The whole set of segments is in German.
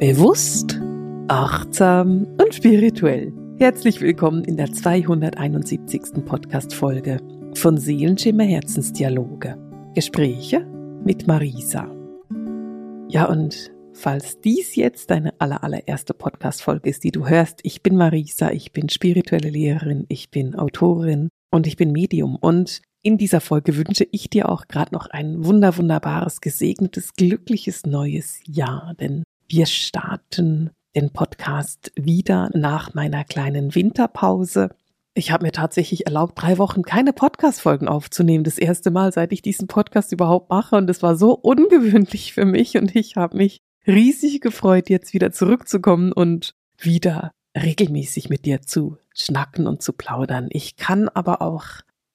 Bewusst, achtsam und spirituell. Herzlich willkommen in der 271. Podcast-Folge von Seelenschimmer Herzensdialoge. Gespräche mit Marisa. Ja, und falls dies jetzt deine aller, allererste Podcast-Folge ist, die du hörst, ich bin Marisa, ich bin spirituelle Lehrerin, ich bin Autorin und ich bin Medium. Und in dieser Folge wünsche ich dir auch gerade noch ein wunder, wunderbares, gesegnetes, glückliches neues Jahr, denn wir starten den Podcast wieder nach meiner kleinen Winterpause. Ich habe mir tatsächlich erlaubt, drei Wochen keine Podcast-Folgen aufzunehmen. Das erste Mal, seit ich diesen Podcast überhaupt mache. Und es war so ungewöhnlich für mich. Und ich habe mich riesig gefreut, jetzt wieder zurückzukommen und wieder regelmäßig mit dir zu schnacken und zu plaudern. Ich kann aber auch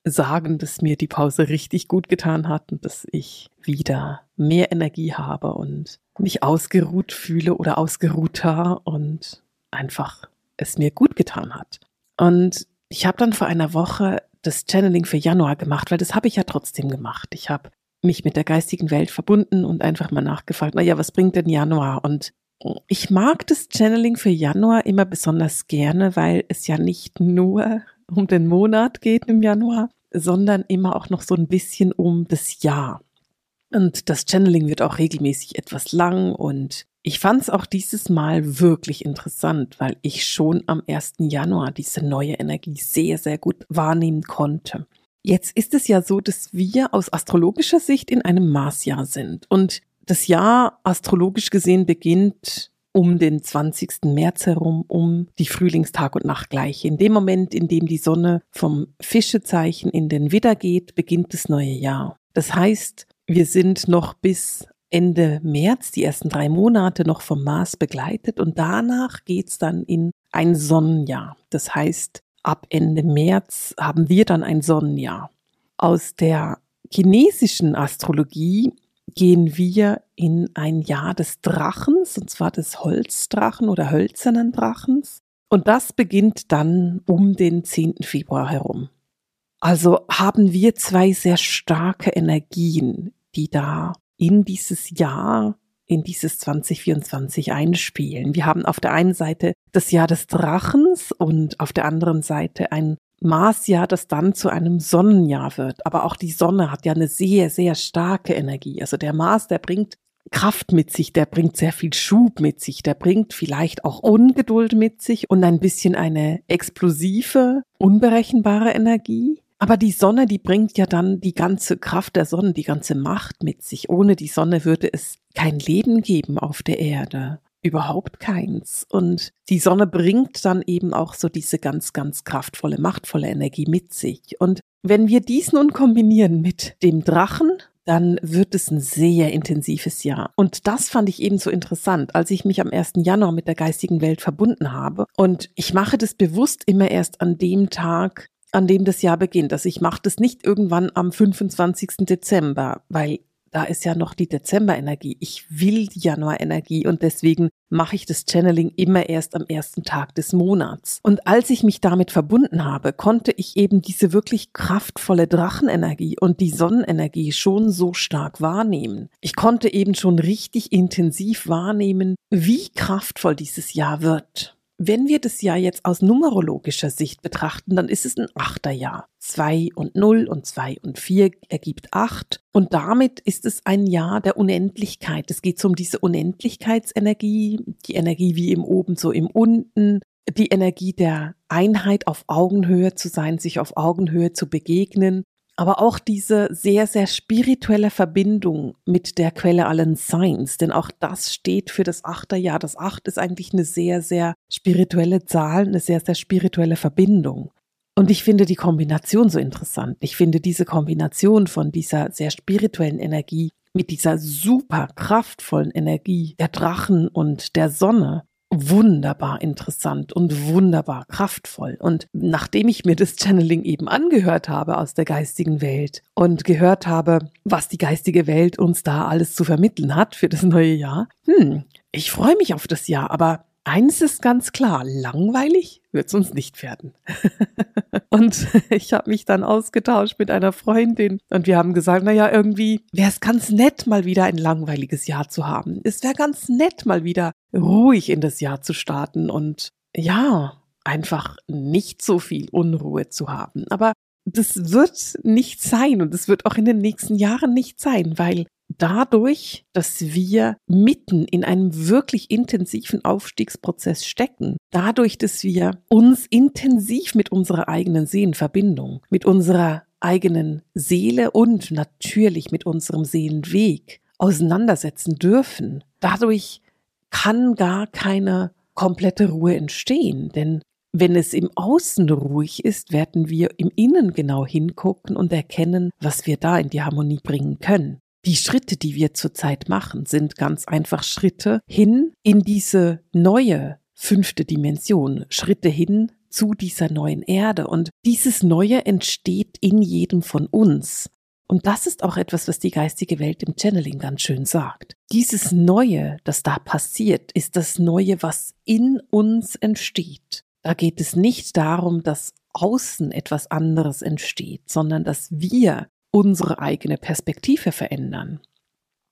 sagen, dass mir die Pause richtig gut getan hat und dass ich wieder mehr Energie habe und mich ausgeruht fühle oder ausgeruhter und einfach es mir gut getan hat. Und ich habe dann vor einer Woche das Channeling für Januar gemacht, weil das habe ich ja trotzdem gemacht. Ich habe mich mit der geistigen Welt verbunden und einfach mal nachgefragt, naja, was bringt denn Januar? Und ich mag das Channeling für Januar immer besonders gerne, weil es ja nicht nur um den Monat geht im Januar, sondern immer auch noch so ein bisschen um das Jahr. Und das Channeling wird auch regelmäßig etwas lang und ich fand es auch dieses Mal wirklich interessant, weil ich schon am 1. Januar diese neue Energie sehr, sehr gut wahrnehmen konnte. Jetzt ist es ja so, dass wir aus astrologischer Sicht in einem Marsjahr sind und das Jahr astrologisch gesehen beginnt um den 20. März herum, um die Frühlingstag- und Nachtgleiche. In dem Moment, in dem die Sonne vom Fischezeichen in den Widder geht, beginnt das neue Jahr. Das heißt, wir sind noch bis Ende März, die ersten drei Monate, noch vom Mars begleitet und danach geht's dann in ein Sonnenjahr. Das heißt, ab Ende März haben wir dann ein Sonnenjahr. Aus der chinesischen Astrologie gehen wir in ein Jahr des Drachens, und zwar des Holzdrachen oder hölzernen Drachens. Und das beginnt dann um den 10. Februar herum. Also haben wir zwei sehr starke Energien, die da in dieses Jahr, in dieses 2024 einspielen. Wir haben auf der einen Seite das Jahr des Drachens und auf der anderen Seite ein Marsjahr, das dann zu einem Sonnenjahr wird. Aber auch die Sonne hat ja eine sehr, sehr starke Energie. Also der Mars, der bringt Kraft mit sich, der bringt sehr viel Schub mit sich, der bringt vielleicht auch Ungeduld mit sich und ein bisschen eine explosive, unberechenbare Energie. Aber die Sonne, die bringt ja dann die ganze Kraft der Sonne, die ganze Macht mit sich. Ohne die Sonne würde es kein Leben geben auf der Erde überhaupt keins. Und die Sonne bringt dann eben auch so diese ganz, ganz kraftvolle, machtvolle Energie mit sich. Und wenn wir dies nun kombinieren mit dem Drachen, dann wird es ein sehr intensives Jahr. Und das fand ich eben so interessant, als ich mich am 1. Januar mit der geistigen Welt verbunden habe. Und ich mache das bewusst immer erst an dem Tag, an dem das Jahr beginnt. Also ich mache das nicht irgendwann am 25. Dezember, weil da ist ja noch die Dezemberenergie. Ich will die Januarenergie und deswegen mache ich das Channeling immer erst am ersten Tag des Monats. Und als ich mich damit verbunden habe, konnte ich eben diese wirklich kraftvolle Drachenenergie und die Sonnenenergie schon so stark wahrnehmen. Ich konnte eben schon richtig intensiv wahrnehmen, wie kraftvoll dieses Jahr wird. Wenn wir das Jahr jetzt aus numerologischer Sicht betrachten, dann ist es ein Achterjahr. Zwei und null und zwei und vier ergibt acht. Und damit ist es ein Jahr der Unendlichkeit. Es geht um diese Unendlichkeitsenergie, die Energie wie im Oben, so im Unten, die Energie der Einheit auf Augenhöhe zu sein, sich auf Augenhöhe zu begegnen aber auch diese sehr, sehr spirituelle Verbindung mit der Quelle allen Seins, denn auch das steht für das Achterjahr. Das Acht ist eigentlich eine sehr, sehr spirituelle Zahl, eine sehr, sehr spirituelle Verbindung. Und ich finde die Kombination so interessant. Ich finde diese Kombination von dieser sehr spirituellen Energie mit dieser super kraftvollen Energie der Drachen und der Sonne wunderbar interessant und wunderbar kraftvoll. Und nachdem ich mir das Channeling eben angehört habe aus der geistigen Welt und gehört habe, was die geistige Welt uns da alles zu vermitteln hat für das neue Jahr, hm, ich freue mich auf das Jahr, aber eins ist ganz klar, langweilig wird es uns nicht werden. und ich habe mich dann ausgetauscht mit einer Freundin und wir haben gesagt, naja, irgendwie wäre es ganz nett, mal wieder ein langweiliges Jahr zu haben. Es wäre ganz nett, mal wieder ruhig in das Jahr zu starten und ja, einfach nicht so viel Unruhe zu haben. Aber das wird nicht sein und es wird auch in den nächsten Jahren nicht sein, weil dadurch, dass wir mitten in einem wirklich intensiven Aufstiegsprozess stecken, dadurch, dass wir uns intensiv mit unserer eigenen Seelenverbindung, mit unserer eigenen Seele und natürlich mit unserem Seelenweg auseinandersetzen dürfen, dadurch kann gar keine komplette Ruhe entstehen, denn wenn es im Außen ruhig ist, werden wir im Innen genau hingucken und erkennen, was wir da in die Harmonie bringen können. Die Schritte, die wir zurzeit machen, sind ganz einfach Schritte hin in diese neue fünfte Dimension, Schritte hin zu dieser neuen Erde. Und dieses Neue entsteht in jedem von uns. Und das ist auch etwas, was die geistige Welt im Channeling ganz schön sagt. Dieses Neue, das da passiert, ist das Neue, was in uns entsteht. Da geht es nicht darum, dass außen etwas anderes entsteht, sondern dass wir unsere eigene Perspektive verändern.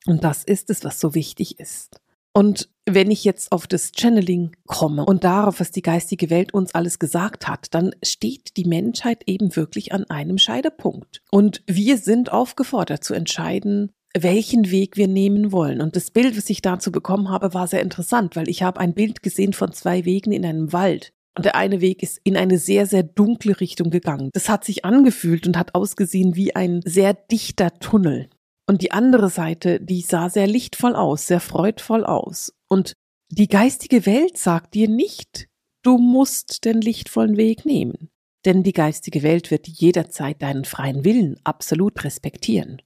Und das ist es, was so wichtig ist. Und wenn ich jetzt auf das Channeling komme und darauf, was die geistige Welt uns alles gesagt hat, dann steht die Menschheit eben wirklich an einem Scheidepunkt. Und wir sind aufgefordert zu entscheiden, welchen Weg wir nehmen wollen. Und das Bild, was ich dazu bekommen habe, war sehr interessant, weil ich habe ein Bild gesehen von zwei Wegen in einem Wald. Und der eine Weg ist in eine sehr, sehr dunkle Richtung gegangen. Das hat sich angefühlt und hat ausgesehen wie ein sehr dichter Tunnel. Und die andere Seite, die sah sehr lichtvoll aus, sehr freudvoll aus. Und die geistige Welt sagt dir nicht, du musst den lichtvollen Weg nehmen. Denn die geistige Welt wird jederzeit deinen freien Willen absolut respektieren.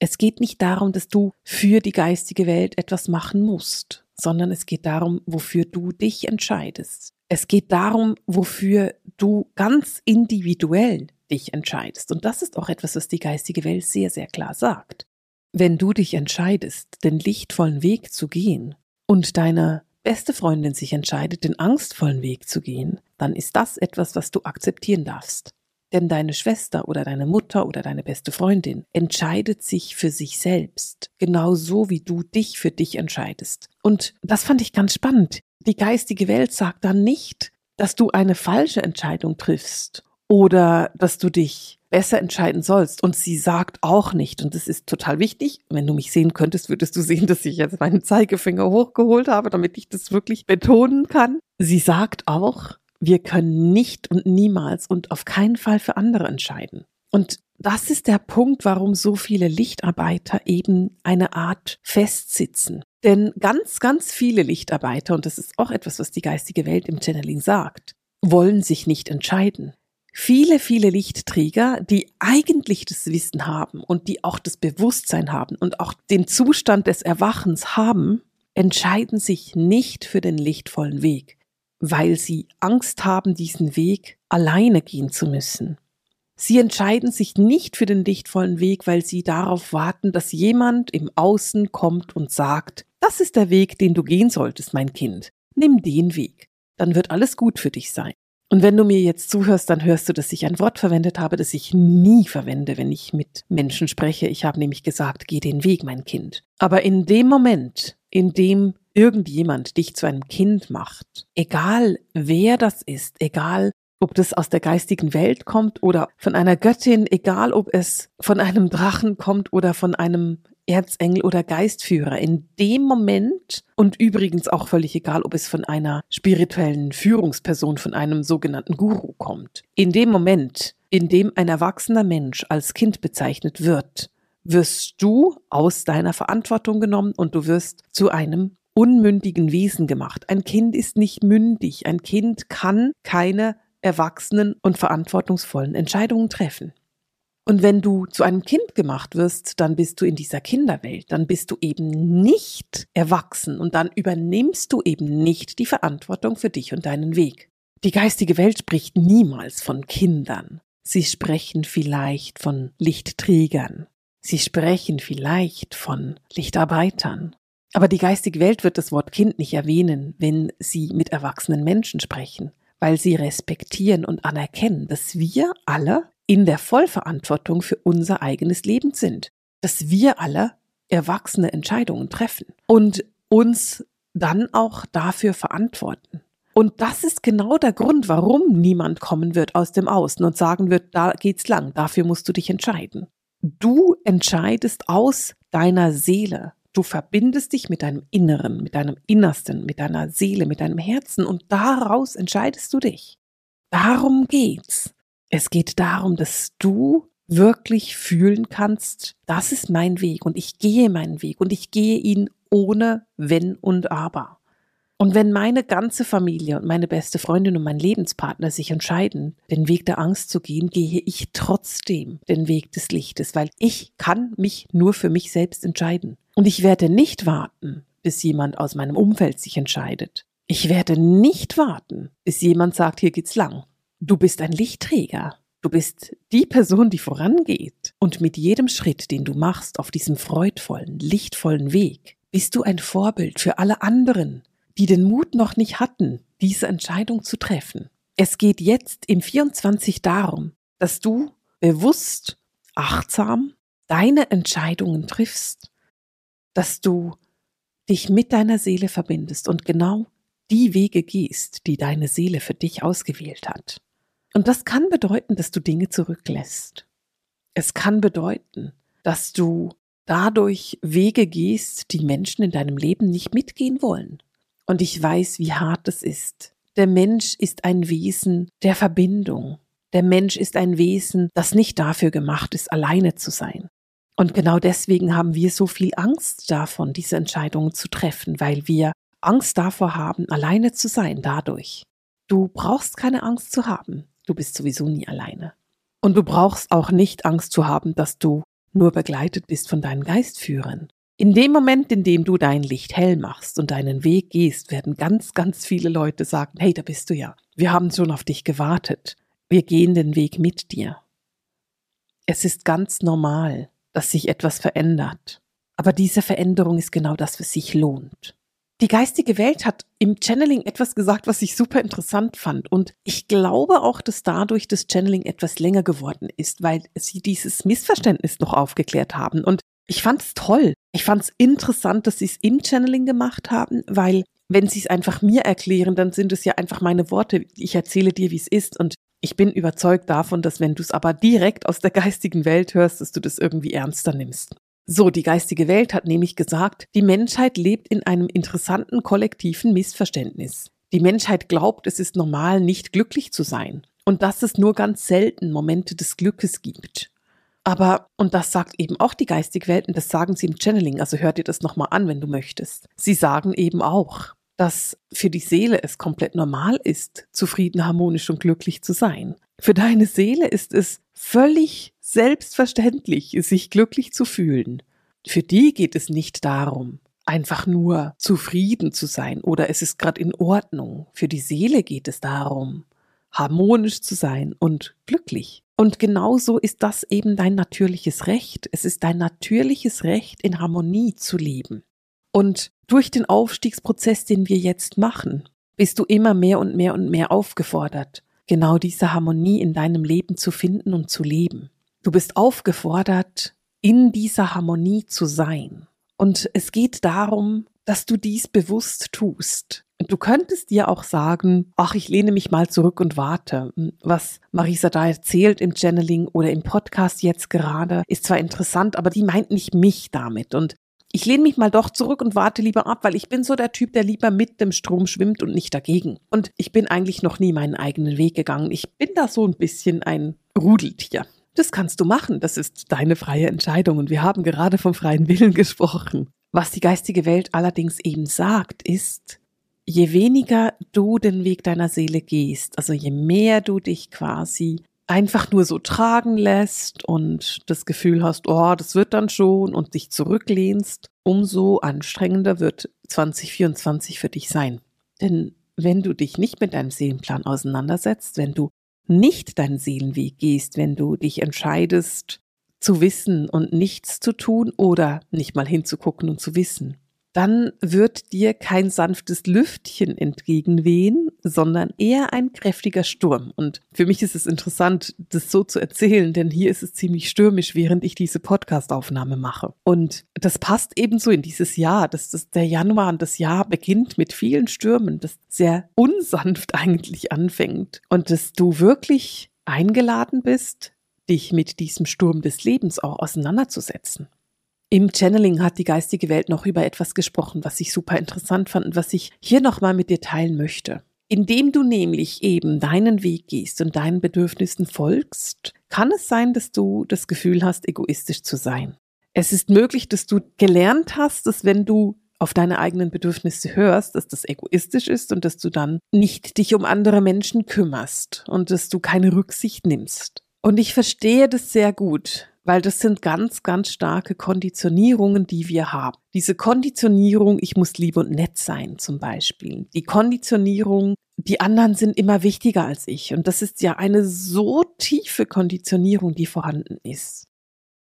Es geht nicht darum, dass du für die geistige Welt etwas machen musst, sondern es geht darum, wofür du dich entscheidest. Es geht darum, wofür du ganz individuell dich entscheidest. Und das ist auch etwas, was die geistige Welt sehr, sehr klar sagt. Wenn du dich entscheidest, den lichtvollen Weg zu gehen und deine beste Freundin sich entscheidet, den angstvollen Weg zu gehen, dann ist das etwas, was du akzeptieren darfst. Denn deine Schwester oder deine Mutter oder deine beste Freundin entscheidet sich für sich selbst, genauso wie du dich für dich entscheidest. Und das fand ich ganz spannend. Die geistige Welt sagt dann nicht, dass du eine falsche Entscheidung triffst oder dass du dich besser entscheiden sollst. Und sie sagt auch nicht, und das ist total wichtig, wenn du mich sehen könntest, würdest du sehen, dass ich jetzt meinen Zeigefinger hochgeholt habe, damit ich das wirklich betonen kann. Sie sagt auch, wir können nicht und niemals und auf keinen Fall für andere entscheiden. Und das ist der Punkt, warum so viele Lichtarbeiter eben eine Art festsitzen. Denn ganz, ganz viele Lichtarbeiter, und das ist auch etwas, was die geistige Welt im Channeling sagt, wollen sich nicht entscheiden. Viele, viele Lichtträger, die eigentlich das Wissen haben und die auch das Bewusstsein haben und auch den Zustand des Erwachens haben, entscheiden sich nicht für den lichtvollen Weg, weil sie Angst haben, diesen Weg alleine gehen zu müssen. Sie entscheiden sich nicht für den lichtvollen Weg, weil sie darauf warten, dass jemand im Außen kommt und sagt, das ist der Weg, den du gehen solltest, mein Kind. Nimm den Weg. Dann wird alles gut für dich sein. Und wenn du mir jetzt zuhörst, dann hörst du, dass ich ein Wort verwendet habe, das ich nie verwende, wenn ich mit Menschen spreche. Ich habe nämlich gesagt, geh den Weg, mein Kind. Aber in dem Moment, in dem irgendjemand dich zu einem Kind macht, egal wer das ist, egal ob das aus der geistigen Welt kommt oder von einer Göttin, egal ob es von einem Drachen kommt oder von einem Erzengel oder Geistführer. In dem Moment und übrigens auch völlig egal, ob es von einer spirituellen Führungsperson, von einem sogenannten Guru kommt. In dem Moment, in dem ein erwachsener Mensch als Kind bezeichnet wird, wirst du aus deiner Verantwortung genommen und du wirst zu einem unmündigen Wesen gemacht. Ein Kind ist nicht mündig. Ein Kind kann keine erwachsenen und verantwortungsvollen Entscheidungen treffen. Und wenn du zu einem Kind gemacht wirst, dann bist du in dieser Kinderwelt, dann bist du eben nicht erwachsen und dann übernimmst du eben nicht die Verantwortung für dich und deinen Weg. Die geistige Welt spricht niemals von Kindern. Sie sprechen vielleicht von Lichtträgern. Sie sprechen vielleicht von Lichtarbeitern. Aber die geistige Welt wird das Wort Kind nicht erwähnen, wenn sie mit erwachsenen Menschen sprechen weil sie respektieren und anerkennen, dass wir alle in der Vollverantwortung für unser eigenes Leben sind, dass wir alle erwachsene Entscheidungen treffen und uns dann auch dafür verantworten. Und das ist genau der Grund, warum niemand kommen wird aus dem Außen und sagen wird, da geht's lang, dafür musst du dich entscheiden. Du entscheidest aus deiner Seele. Du verbindest dich mit deinem Inneren, mit deinem Innersten, mit deiner Seele, mit deinem Herzen und daraus entscheidest du dich. Darum geht's. Es geht darum, dass du wirklich fühlen kannst, das ist mein Weg und ich gehe meinen Weg und ich gehe ihn ohne Wenn und Aber. Und wenn meine ganze Familie und meine beste Freundin und mein Lebenspartner sich entscheiden, den Weg der Angst zu gehen, gehe ich trotzdem den Weg des Lichtes, weil ich kann mich nur für mich selbst entscheiden. Und ich werde nicht warten, bis jemand aus meinem Umfeld sich entscheidet. Ich werde nicht warten, bis jemand sagt, hier geht's lang. Du bist ein Lichtträger. Du bist die Person, die vorangeht. Und mit jedem Schritt, den du machst auf diesem freudvollen, lichtvollen Weg, bist du ein Vorbild für alle anderen, die den Mut noch nicht hatten, diese Entscheidung zu treffen. Es geht jetzt im 24 darum, dass du bewusst, achtsam deine Entscheidungen triffst, dass du dich mit deiner Seele verbindest und genau die Wege gehst, die deine Seele für dich ausgewählt hat. Und das kann bedeuten, dass du Dinge zurücklässt. Es kann bedeuten, dass du dadurch Wege gehst, die Menschen in deinem Leben nicht mitgehen wollen. Und ich weiß, wie hart es ist. Der Mensch ist ein Wesen der Verbindung. Der Mensch ist ein Wesen, das nicht dafür gemacht ist, alleine zu sein. Und genau deswegen haben wir so viel Angst davon, diese Entscheidungen zu treffen, weil wir Angst davor haben, alleine zu sein dadurch. Du brauchst keine Angst zu haben. Du bist sowieso nie alleine. Und du brauchst auch nicht Angst zu haben, dass du nur begleitet bist von deinen Geistführern. In dem Moment, in dem du dein Licht hell machst und deinen Weg gehst, werden ganz, ganz viele Leute sagen, hey, da bist du ja. Wir haben schon auf dich gewartet. Wir gehen den Weg mit dir. Es ist ganz normal, dass sich etwas verändert. Aber diese Veränderung ist genau das, was sich lohnt. Die geistige Welt hat im Channeling etwas gesagt, was ich super interessant fand. Und ich glaube auch, dass dadurch das Channeling etwas länger geworden ist, weil sie dieses Missverständnis noch aufgeklärt haben. Und ich fand es toll. Ich fand es interessant, dass sie es im Channeling gemacht haben, weil wenn sie es einfach mir erklären, dann sind es ja einfach meine Worte. Ich erzähle dir, wie es ist. Und ich bin überzeugt davon, dass wenn du es aber direkt aus der geistigen Welt hörst, dass du das irgendwie ernster nimmst. So, die geistige Welt hat nämlich gesagt, die Menschheit lebt in einem interessanten kollektiven Missverständnis. Die Menschheit glaubt, es ist normal, nicht glücklich zu sein und dass es nur ganz selten Momente des Glückes gibt. Aber, und das sagt eben auch die geistige Welt, und das sagen sie im Channeling, also hört dir das nochmal an, wenn du möchtest. Sie sagen eben auch, dass für die Seele es komplett normal ist, zufrieden, harmonisch und glücklich zu sein. Für deine Seele ist es völlig selbstverständlich, sich glücklich zu fühlen. Für die geht es nicht darum, einfach nur zufrieden zu sein oder es ist gerade in Ordnung. Für die Seele geht es darum, harmonisch zu sein und glücklich. Und genauso ist das eben dein natürliches Recht. Es ist dein natürliches Recht, in Harmonie zu leben. Und durch den Aufstiegsprozess, den wir jetzt machen, bist du immer mehr und mehr und mehr aufgefordert, genau diese Harmonie in deinem Leben zu finden und zu leben. Du bist aufgefordert, in dieser Harmonie zu sein. Und es geht darum, dass du dies bewusst tust. Und du könntest dir auch sagen, ach, ich lehne mich mal zurück und warte. Was Marisa da erzählt im Channeling oder im Podcast jetzt gerade, ist zwar interessant, aber die meint nicht mich damit. Und ich lehne mich mal doch zurück und warte lieber ab, weil ich bin so der Typ, der lieber mit dem Strom schwimmt und nicht dagegen. Und ich bin eigentlich noch nie meinen eigenen Weg gegangen. Ich bin da so ein bisschen ein Rudeltier. Das kannst du machen. Das ist deine freie Entscheidung. Und wir haben gerade vom freien Willen gesprochen. Was die geistige Welt allerdings eben sagt, ist, je weniger du den Weg deiner Seele gehst, also je mehr du dich quasi einfach nur so tragen lässt und das Gefühl hast, oh, das wird dann schon und dich zurücklehnst, umso anstrengender wird 2024 für dich sein. Denn wenn du dich nicht mit deinem Seelenplan auseinandersetzt, wenn du nicht deinen Seelenweg gehst, wenn du dich entscheidest, zu wissen und nichts zu tun oder nicht mal hinzugucken und zu wissen, dann wird dir kein sanftes Lüftchen entgegenwehen, sondern eher ein kräftiger Sturm. Und für mich ist es interessant, das so zu erzählen, denn hier ist es ziemlich stürmisch, während ich diese Podcastaufnahme mache. Und das passt ebenso in dieses Jahr, dass das der Januar und das Jahr beginnt mit vielen Stürmen, das sehr unsanft eigentlich anfängt und dass du wirklich eingeladen bist, dich mit diesem Sturm des Lebens auch auseinanderzusetzen. Im Channeling hat die geistige Welt noch über etwas gesprochen, was ich super interessant fand und was ich hier nochmal mit dir teilen möchte. Indem du nämlich eben deinen Weg gehst und deinen Bedürfnissen folgst, kann es sein, dass du das Gefühl hast, egoistisch zu sein. Es ist möglich, dass du gelernt hast, dass wenn du auf deine eigenen Bedürfnisse hörst, dass das egoistisch ist und dass du dann nicht dich um andere Menschen kümmerst und dass du keine Rücksicht nimmst. Und ich verstehe das sehr gut, weil das sind ganz, ganz starke Konditionierungen, die wir haben. Diese Konditionierung, ich muss lieb und nett sein zum Beispiel. Die Konditionierung, die anderen sind immer wichtiger als ich. Und das ist ja eine so tiefe Konditionierung, die vorhanden ist.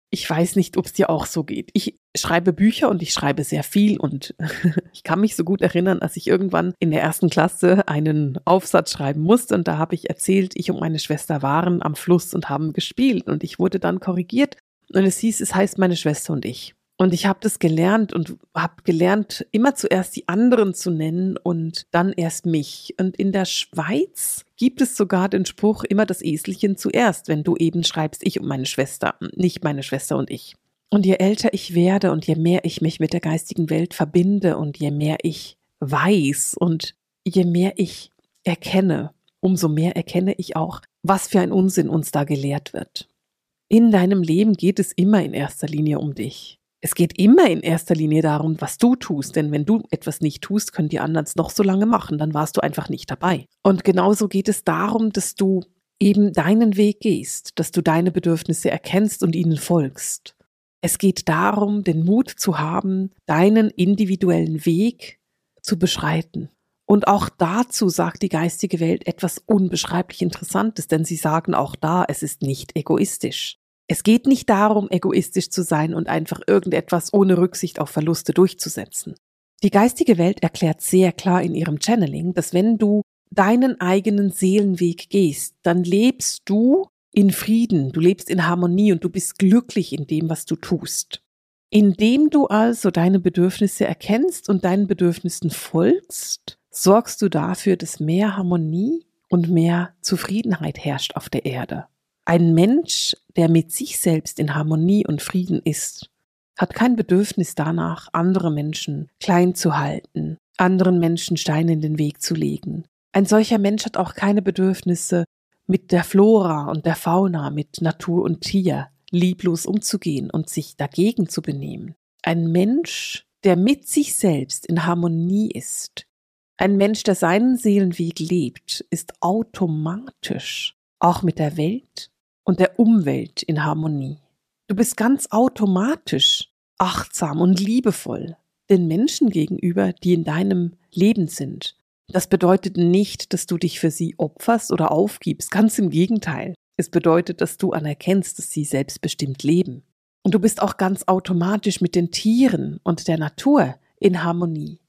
Ich weiß nicht, ob es dir auch so geht. Ich schreibe Bücher und ich schreibe sehr viel und ich kann mich so gut erinnern, als ich irgendwann in der ersten Klasse einen Aufsatz schreiben musste und da habe ich erzählt, ich und meine Schwester waren am Fluss und haben gespielt und ich wurde dann korrigiert und es hieß, es heißt meine Schwester und ich. Und ich habe das gelernt und habe gelernt, immer zuerst die anderen zu nennen und dann erst mich. Und in der Schweiz gibt es sogar den Spruch, immer das Eselchen zuerst, wenn du eben schreibst, ich und meine Schwester, nicht meine Schwester und ich. Und je älter ich werde und je mehr ich mich mit der geistigen Welt verbinde und je mehr ich weiß und je mehr ich erkenne, umso mehr erkenne ich auch, was für ein Unsinn uns da gelehrt wird. In deinem Leben geht es immer in erster Linie um dich. Es geht immer in erster Linie darum, was du tust, denn wenn du etwas nicht tust, können die anderen es noch so lange machen, dann warst du einfach nicht dabei. Und genauso geht es darum, dass du eben deinen Weg gehst, dass du deine Bedürfnisse erkennst und ihnen folgst. Es geht darum, den Mut zu haben, deinen individuellen Weg zu beschreiten. Und auch dazu sagt die geistige Welt etwas unbeschreiblich Interessantes, denn sie sagen auch da, es ist nicht egoistisch. Es geht nicht darum, egoistisch zu sein und einfach irgendetwas ohne Rücksicht auf Verluste durchzusetzen. Die geistige Welt erklärt sehr klar in ihrem Channeling, dass wenn du deinen eigenen Seelenweg gehst, dann lebst du in Frieden, du lebst in Harmonie und du bist glücklich in dem, was du tust. Indem du also deine Bedürfnisse erkennst und deinen Bedürfnissen folgst, sorgst du dafür, dass mehr Harmonie und mehr Zufriedenheit herrscht auf der Erde. Ein Mensch, der mit sich selbst in Harmonie und Frieden ist, hat kein Bedürfnis danach, andere Menschen klein zu halten, anderen Menschen Steine in den Weg zu legen. Ein solcher Mensch hat auch keine Bedürfnisse, mit der Flora und der Fauna, mit Natur und Tier lieblos umzugehen und sich dagegen zu benehmen. Ein Mensch, der mit sich selbst in Harmonie ist, ein Mensch, der seinen Seelenweg lebt, ist automatisch auch mit der Welt und der Umwelt in Harmonie. Du bist ganz automatisch achtsam und liebevoll den Menschen gegenüber, die in deinem Leben sind. Das bedeutet nicht, dass du dich für sie opferst oder aufgibst, ganz im Gegenteil. Es bedeutet, dass du anerkennst, dass sie selbstbestimmt leben. Und du bist auch ganz automatisch mit den Tieren und der Natur in Harmonie.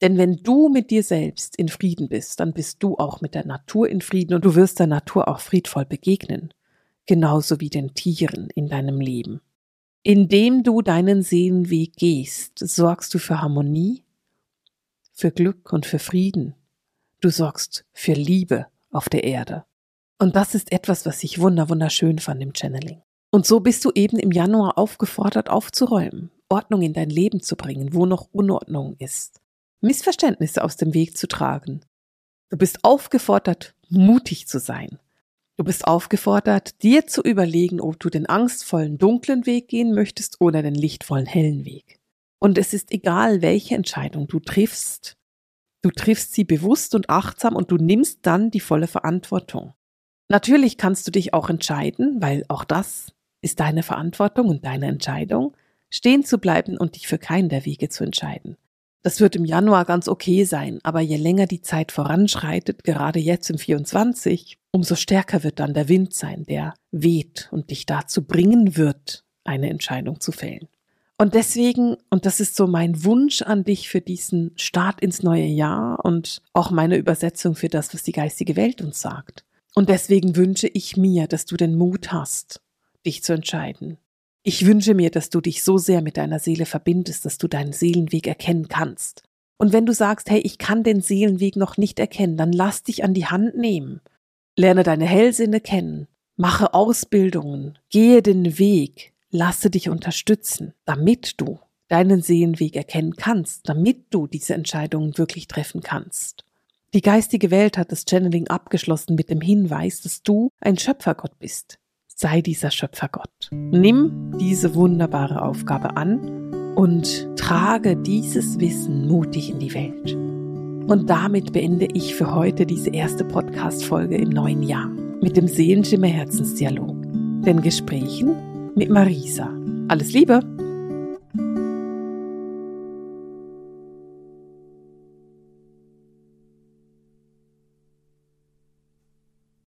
Denn wenn du mit dir selbst in Frieden bist, dann bist du auch mit der Natur in Frieden und du wirst der Natur auch friedvoll begegnen genauso wie den Tieren in deinem Leben. Indem du deinen Seelenweg gehst, sorgst du für Harmonie, für Glück und für Frieden. Du sorgst für Liebe auf der Erde. Und das ist etwas, was ich wunder wunderschön fand im Channeling. Und so bist du eben im Januar aufgefordert, aufzuräumen, Ordnung in dein Leben zu bringen, wo noch Unordnung ist, Missverständnisse aus dem Weg zu tragen. Du bist aufgefordert, mutig zu sein, Du bist aufgefordert, dir zu überlegen, ob du den angstvollen dunklen Weg gehen möchtest oder den lichtvollen hellen Weg. Und es ist egal, welche Entscheidung du triffst. Du triffst sie bewusst und achtsam und du nimmst dann die volle Verantwortung. Natürlich kannst du dich auch entscheiden, weil auch das ist deine Verantwortung und deine Entscheidung, stehen zu bleiben und dich für keinen der Wege zu entscheiden. Das wird im Januar ganz okay sein, aber je länger die Zeit voranschreitet, gerade jetzt im 24, umso stärker wird dann der Wind sein, der weht und dich dazu bringen wird, eine Entscheidung zu fällen. Und deswegen, und das ist so mein Wunsch an dich für diesen Start ins neue Jahr und auch meine Übersetzung für das, was die geistige Welt uns sagt. Und deswegen wünsche ich mir, dass du den Mut hast, dich zu entscheiden. Ich wünsche mir, dass du dich so sehr mit deiner Seele verbindest, dass du deinen Seelenweg erkennen kannst. Und wenn du sagst, hey, ich kann den Seelenweg noch nicht erkennen, dann lass dich an die Hand nehmen. Lerne deine Hellsinne kennen, mache Ausbildungen, gehe den Weg, lasse dich unterstützen, damit du deinen Seelenweg erkennen kannst, damit du diese Entscheidungen wirklich treffen kannst. Die geistige Welt hat das Channeling abgeschlossen mit dem Hinweis, dass du ein Schöpfergott bist. Sei dieser Schöpfergott. Nimm diese wunderbare Aufgabe an und trage dieses Wissen mutig in die Welt. Und damit beende ich für heute diese erste Podcast-Folge im neuen Jahr mit dem Seelenschimmer Herzensdialog. Den Gesprächen mit Marisa. Alles Liebe!